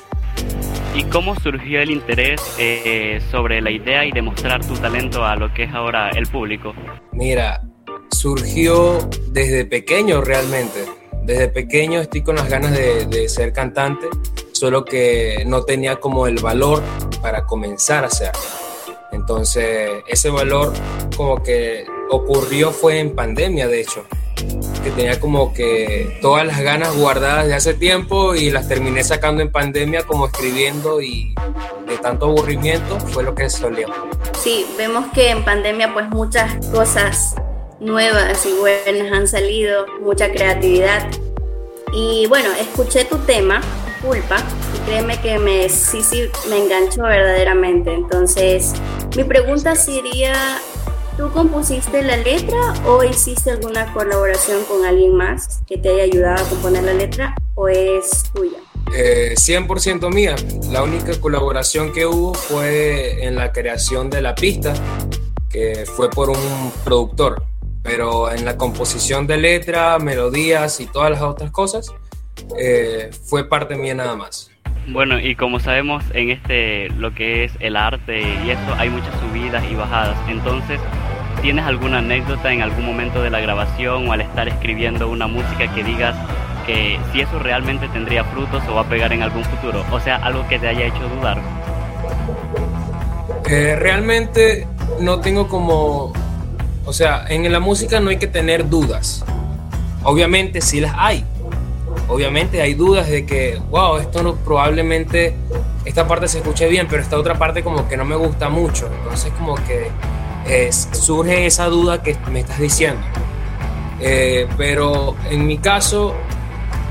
¿Y cómo surgió el interés eh, sobre la idea y demostrar tu talento a lo que es ahora el público? Mira, surgió desde pequeño realmente. Desde pequeño estoy con las ganas de, ser cantante solo que no tenía como el valor para comenzar a hacerlo. Entonces, ese valor como que ocurrió fue en pandemia, de hecho, que tenía como que todas las ganas guardadas de hace tiempo y las terminé sacando en pandemia como escribiendo y de tanto aburrimiento fue lo que salió. Sí, vemos que en pandemia pues muchas cosas nuevas y buenas han salido, mucha creatividad. Y bueno, escuché tu tema, Culpa, y créeme que me, sí, sí, me enganchó verdaderamente. Entonces, mi pregunta sería, ¿tú compusiste la letra o hiciste alguna colaboración con alguien más que te haya ayudado a componer la letra o es tuya? 100% eh, mía. La única colaboración que hubo fue en la creación de la pista, que fue por un productor. Pero en la composición de letra, melodías y todas las otras cosas, eh, fue parte mía nada más. Bueno, y como sabemos en este lo que es el arte y esto hay muchas subidas y bajadas. Entonces, ¿tienes alguna anécdota en algún momento de la grabación o al estar escribiendo una música que digas que si eso realmente tendría frutos o va a pegar en algún futuro? O sea, algo que te haya hecho dudar. Eh, realmente no tengo como, o sea, en la música no hay que tener dudas. Obviamente sí las hay. Obviamente hay dudas de que, wow, esto no probablemente, esta parte se escuche bien, pero esta otra parte como que no me gusta mucho. Entonces como que surge esa duda que me estás diciendo. Eh, pero en mi caso,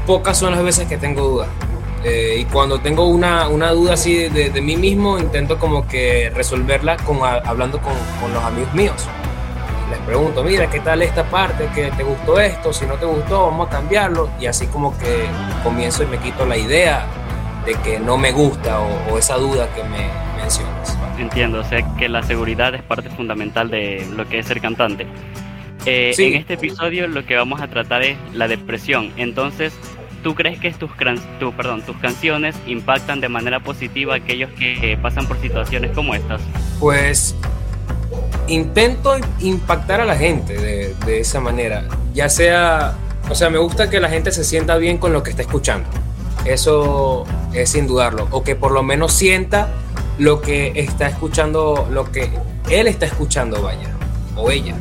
pocas son las veces que tengo dudas. Eh, y cuando tengo una, una duda así de, de, mí mismo, intento como que resolverla con, hablando con, con, los amigos míos. Pregunto, mira, ¿qué tal esta parte? ¿Que te gustó esto? Si no te gustó, vamos a cambiarlo. Y así como que comienzo y me quito la idea de que no me gusta o, o esa duda que me mencionas. Entiendo, o sea que la seguridad es parte fundamental de lo que es ser cantante. Eh, En este episodio lo que vamos a tratar es la depresión. Entonces, ¿tú crees que tus, tu, perdón, tus canciones impactan de manera positiva a aquellos que pasan por situaciones como estas? Pues intento impactar a la gente de, esa manera. Ya sea, o sea, me gusta que la gente se sienta bien con lo que está escuchando. Eso es sin dudarlo. O que por lo menos sienta lo que está escuchando, lo que él está escuchando, vaya, o ella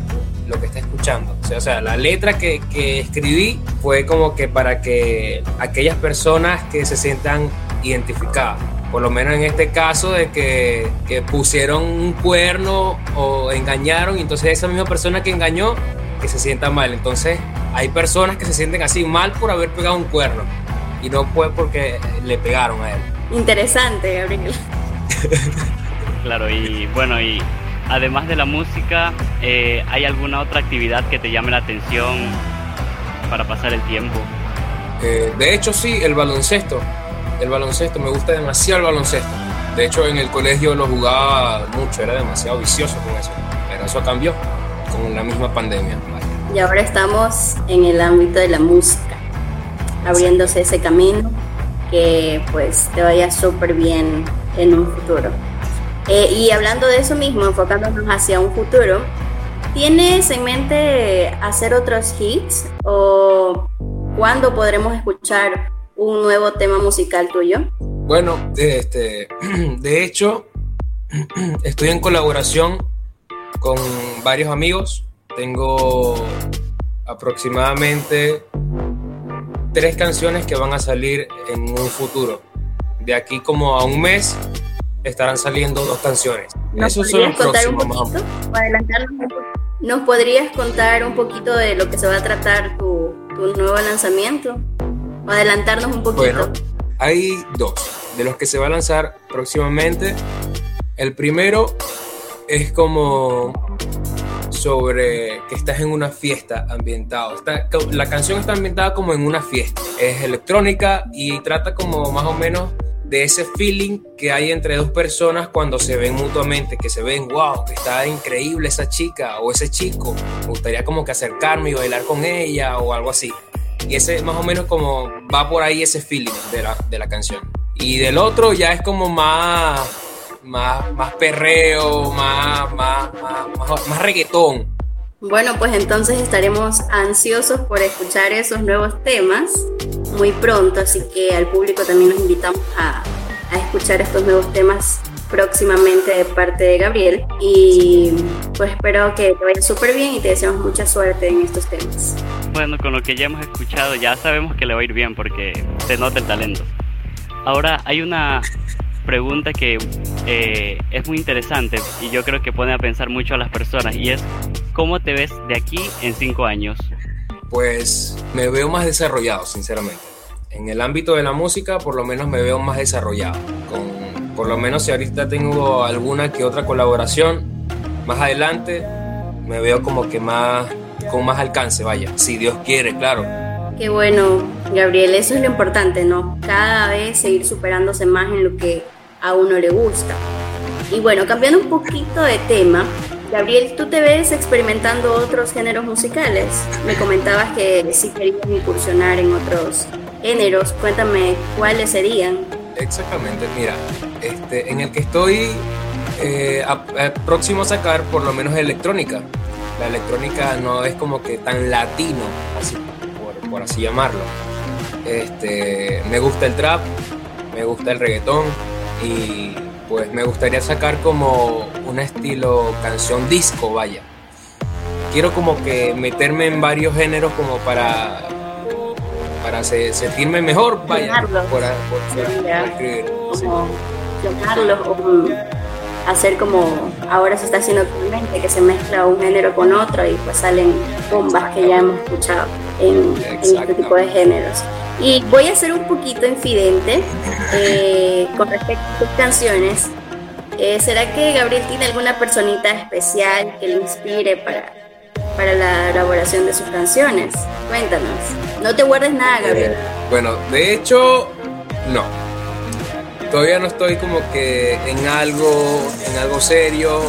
lo que está escuchando. O sea, la letra que, que, escribí fue como que para que aquellas personas que se sientan identificadas, por lo menos en este caso de que, que pusieron un cuerno o engañaron, y entonces esa misma persona que engañó, que se sienta mal. Entonces hay personas que se sienten así mal por haber pegado un cuerno y no fue porque le pegaron a él. Interesante, Gabriel. claro, y bueno, y además de la música, eh, ¿hay alguna otra actividad que te llame la atención para pasar el tiempo? Eh, de hecho, sí, el baloncesto. El baloncesto, me gusta demasiado el baloncesto. De hecho, en el colegio lo jugaba mucho, era demasiado vicioso con eso. Pero eso cambió con la misma pandemia. Y ahora estamos en el ámbito de la música, abriéndose ese camino, que pues te vaya súper bien en un futuro. Eh, y hablando de eso mismo, enfocándonos hacia un futuro, ¿tienes en mente hacer otros hits o cuándo podremos escuchar un nuevo tema musical tuyo? Bueno, este, de hecho, estoy en colaboración con varios amigos. Tengo aproximadamente tres canciones que van a salir en un futuro. De aquí como a un mes estarán saliendo dos canciones. ¿Nos Eso son contar un poquito? ¿Nos podrías contar un poquito de lo que se va a tratar tu, tu nuevo lanzamiento? Adelantarnos un poquito. Bueno, hay dos de los que se va a lanzar próximamente. El primero es como sobre que estás en una fiesta ambientado. Está, la canción está ambientada como en una fiesta. Es electrónica y trata como más o menos de ese feeling que hay entre dos personas cuando se ven mutuamente, que se ven, wow, que está increíble esa chica o ese chico, me gustaría como que acercarme y bailar con ella o algo así. Y ese más o menos como va por ahí ese feeling de la, de la canción. Y del otro ya es como más, más, más perreo, más, más, más, más reggaetón. Bueno, pues entonces estaremos ansiosos por escuchar esos nuevos temas muy pronto, así que al público también nos invitamos a, a escuchar estos nuevos temas próximamente de parte de Gabriel y pues espero que te vaya súper bien y te deseamos mucha suerte en estos temas. Bueno, con lo que ya hemos escuchado ya sabemos que le va a ir bien porque se nota el talento. Ahora hay una pregunta que eh, es muy interesante y yo creo que pone a pensar mucho a las personas y es ¿cómo te ves de aquí en cinco años? Pues me veo más desarrollado, sinceramente. En el ámbito de la música, por lo menos me veo más desarrollado. Con, por lo menos si ahorita tengo alguna que otra colaboración, más adelante me veo como que más con más alcance, vaya, si Dios quiere, claro. Qué bueno, Gabriel, eso es lo importante, ¿no? Cada vez seguir superándose más en lo que a uno le gusta. Y bueno, cambiando un poquito de tema, Gabriel, ¿tú te ves experimentando otros géneros musicales? Me comentabas que sí querías incursionar en otros géneros. Cuéntame cuáles serían. Exactamente, mira, este, en el que estoy eh, próximo a sacar por lo menos electrónica. La electrónica no es como que tan latino, así, por, por así llamarlo. Este, me gusta el trap, me gusta el reggaetón y pues me gustaría sacar como un estilo canción disco, vaya. Quiero como que meterme en varios géneros como para para sentirme mejor, vaya, por, por, escribir. o hacer como ahora se está haciendo actualmente, que se mezcla un género con otro y pues salen bombas que ya hemos escuchado en, en este tipo de géneros. Y voy a ser un poquito infidente eh, con respecto a tus canciones. Eh, ¿Será que Gabriel tiene alguna personita especial que le inspire para, para la elaboración de sus canciones? Cuéntanos. No te guardes nada, Gabriel. bueno, de hecho, no. Todavía no estoy como que en algo, en algo serio,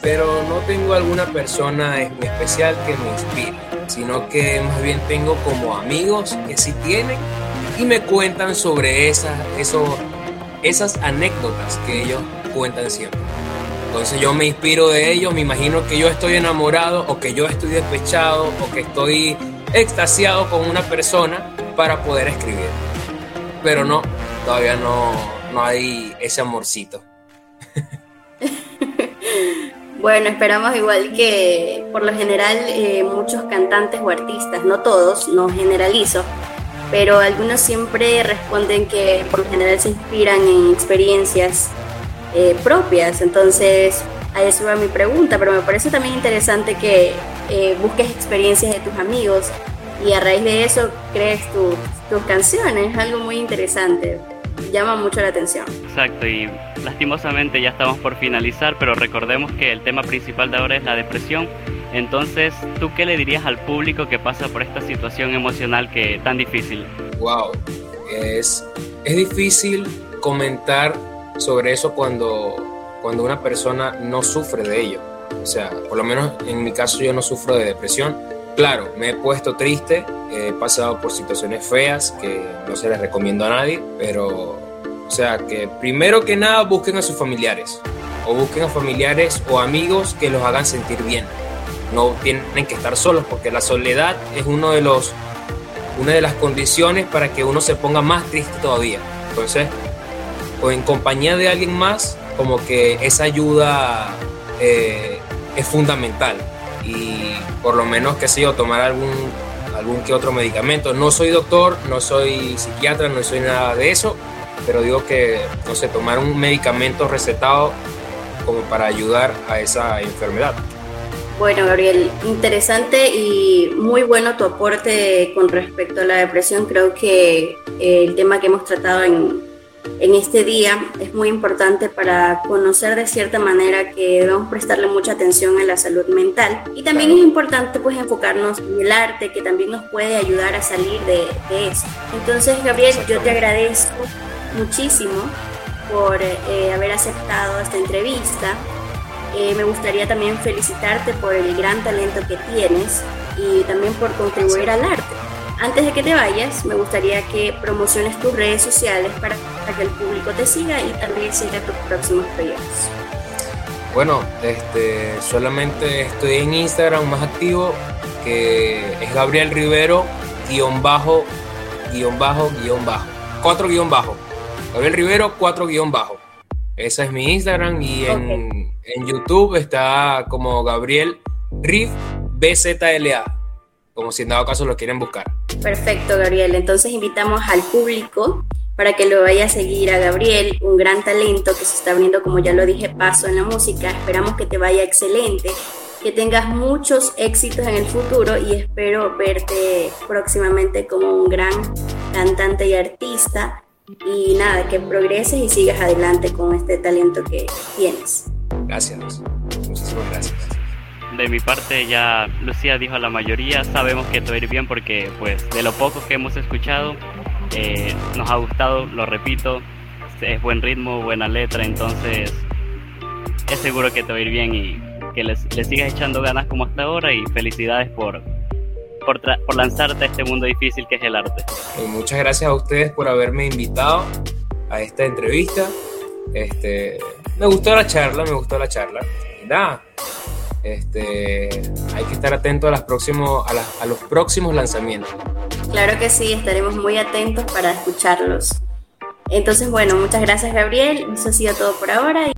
pero no tengo alguna persona en especial que me inspire sino que más bien tengo como amigos que sí tienen y me cuentan sobre esas, esas anécdotas que ellos cuentan siempre. Entonces yo me inspiro de ellos, me imagino que yo estoy enamorado o que yo estoy despechado o que estoy extasiado con una persona para poder escribir. Pero no, todavía no, no hay ese amorcito. Bueno, esperamos igual que por lo general eh, muchos cantantes o artistas, no todos, no generalizo, pero algunos siempre responden que por lo general se inspiran en experiencias eh, propias. Entonces, a eso va mi pregunta, pero me parece también interesante que eh, busques experiencias de tus amigos y a raíz de eso crees tus canciones, es algo muy interesante llama mucho la atención. Exacto, y lastimosamente ya estamos por finalizar, pero recordemos que el tema principal de ahora es la depresión. Entonces, ¿tú qué le dirías al público que pasa por esta situación emocional que tan difícil? Wow, es, es difícil comentar sobre eso cuando, cuando una persona no sufre de ello. O sea, por lo menos en mi caso yo no sufro de depresión. Claro, me he puesto triste, he pasado por situaciones feas que no se les recomiendo a nadie, pero, o sea, que primero que nada busquen a sus familiares, o busquen a familiares o amigos que los hagan sentir bien. No tienen que estar solos, porque la soledad es uno de los, una de las condiciones para que uno se ponga más triste todavía. Entonces, o en compañía de alguien más, como que esa ayuda eh, es fundamental. Y por lo menos, qué sé yo, tomar algún algún que otro medicamento. No soy doctor, no soy psiquiatra, no soy nada de eso, pero digo que, no sé, tomar un medicamento recetado como para ayudar a esa enfermedad. Bueno, Gabriel, interesante y muy bueno tu aporte con respecto a la depresión. Creo que el tema que hemos tratado en, en este día es muy importante para conocer de cierta manera que debemos prestarle mucha atención a la salud mental y también es importante pues enfocarnos en el arte que también nos puede ayudar a salir de, de eso. Entonces Gabriel, yo te agradezco muchísimo por eh, haber aceptado esta entrevista. Eh, me gustaría también felicitarte por el gran talento que tienes y también por contribuir al arte. Antes de que te vayas, me gustaría que promociones tus redes sociales para, que el público te siga y también siga tus próximos proyectos. Bueno, este, solamente estoy en Instagram más activo, que es Gabriel Rivero, guion bajo guion bajo, guion bajo. Cuatro guion bajo. Gabriel Rivero, cuatro guion bajo. Esa es mi Instagram y en, en YouTube está como Gabriel Riv BZLA. Como si en dado caso lo quieren buscar. Perfecto, Gabriel. Entonces invitamos al público para que lo vaya a seguir a Gabriel, un gran talento que se está abriendo, como ya lo dije, paso en la música. Esperamos que te vaya excelente, que tengas muchos éxitos en el futuro y espero verte próximamente como un gran cantante y artista. Y nada, que progreses y sigas adelante con este talento que tienes. Gracias, muchísimas gracias. De mi parte ya Lucía dijo a la mayoría, sabemos que a ir bien porque pues de lo poco que hemos escuchado eh, nos ha gustado, lo repito, es buen ritmo, buena letra, entonces es seguro que te va a ir bien y que le sigas echando ganas como hasta ahora y felicidades por, por, por, lanzarte a este mundo difícil que es el arte. Y muchas gracias a ustedes por haberme invitado a esta entrevista. Este, me gustó la charla, me gustó la charla. nada, este, hay que estar atento a, las próximos, a, a los próximos lanzamientos. Claro que sí, estaremos muy atentos para escucharlos. Entonces, bueno, muchas gracias Gabriel, eso ha sido todo por ahora.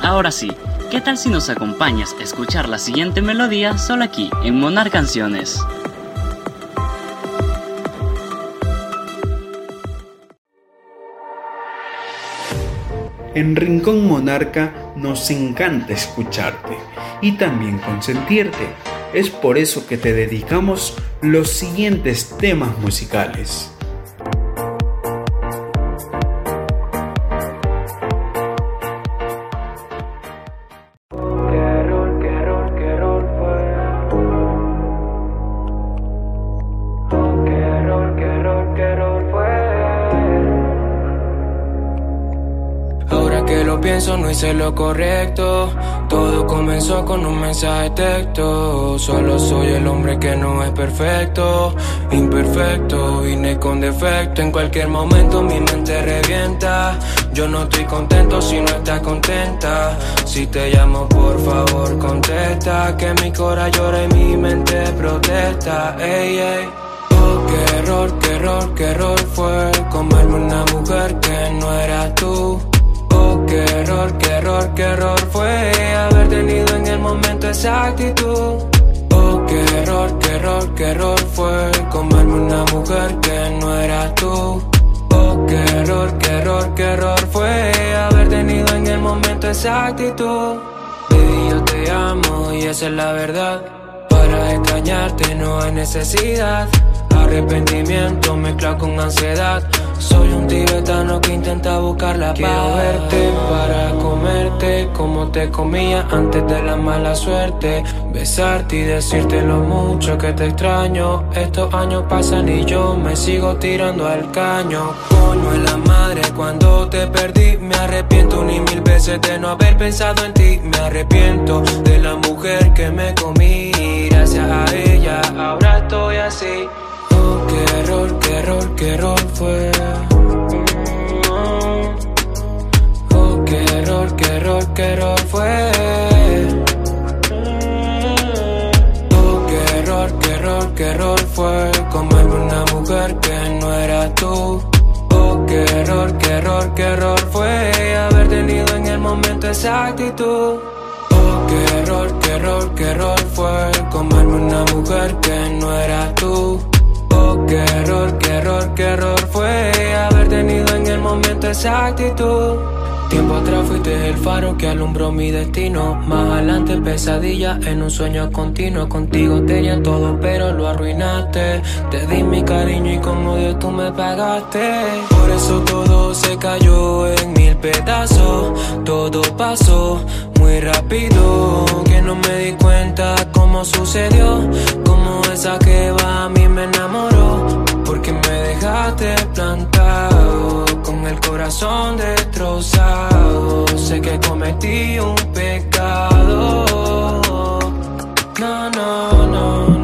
Ahora sí, ¿qué tal si nos acompañas a escuchar la siguiente melodía solo aquí en Monar Canciones? En Rincón Monarca nos encanta escucharte y también consentirte. Es por eso que te dedicamos los siguientes temas musicales. Hice lo correcto. Todo comenzó con un mensaje de texto. Solo soy el hombre que no es perfecto. Imperfecto, vine con defecto. En cualquier momento mi mente revienta. Yo no estoy contento si no estás contenta. Si te llamo, por favor, contesta. Que mi cora llora y mi mente protesta. Ey, ey. Oh, qué error, qué error, qué error fue comerme una mujer que no era tú qué error, qué error, qué error fue haber tenido en el momento esa actitud. Oh, qué error, qué error, qué error fue comerme una mujer que no era tú. Oh, qué error, qué error, qué error fue haber tenido en el momento esa actitud. Baby, yo te amo y esa es la verdad. Para extrañarte no hay necesidad. Arrepentimiento mezclado con ansiedad. Soy un tibetano que intenta buscar la paz. Quiero verte para comerte como te comía antes de la mala suerte. Besarte y decirte lo mucho que te extraño. Estos años pasan y yo me sigo tirando al caño. Coño en la madre cuando te perdí. Me arrepiento ni mil veces de no haber pensado en ti. Me arrepiento de esa actitud. Oh, qué error, qué error, qué error fue. Comerme una mujer que no era tú qué error, qué error, qué error fue haber tenido en el momento esa actitud. Tiempo atrás fuiste el faro que alumbró mi destino. Más adelante pesadilla en un sueño continuo. Contigo tenía todo, pero lo arruinaste. Te di mi cariño y como Dios tú me pagaste. Por eso todo se cayó en mil pedazos. Todo pasó muy rápido. Que no me di cuenta cómo sucedió. Como esa que va a mí me enamoró. Porque me dejaste plantado con el corazón destrozado. Sé que cometí un pecado. No, no, no,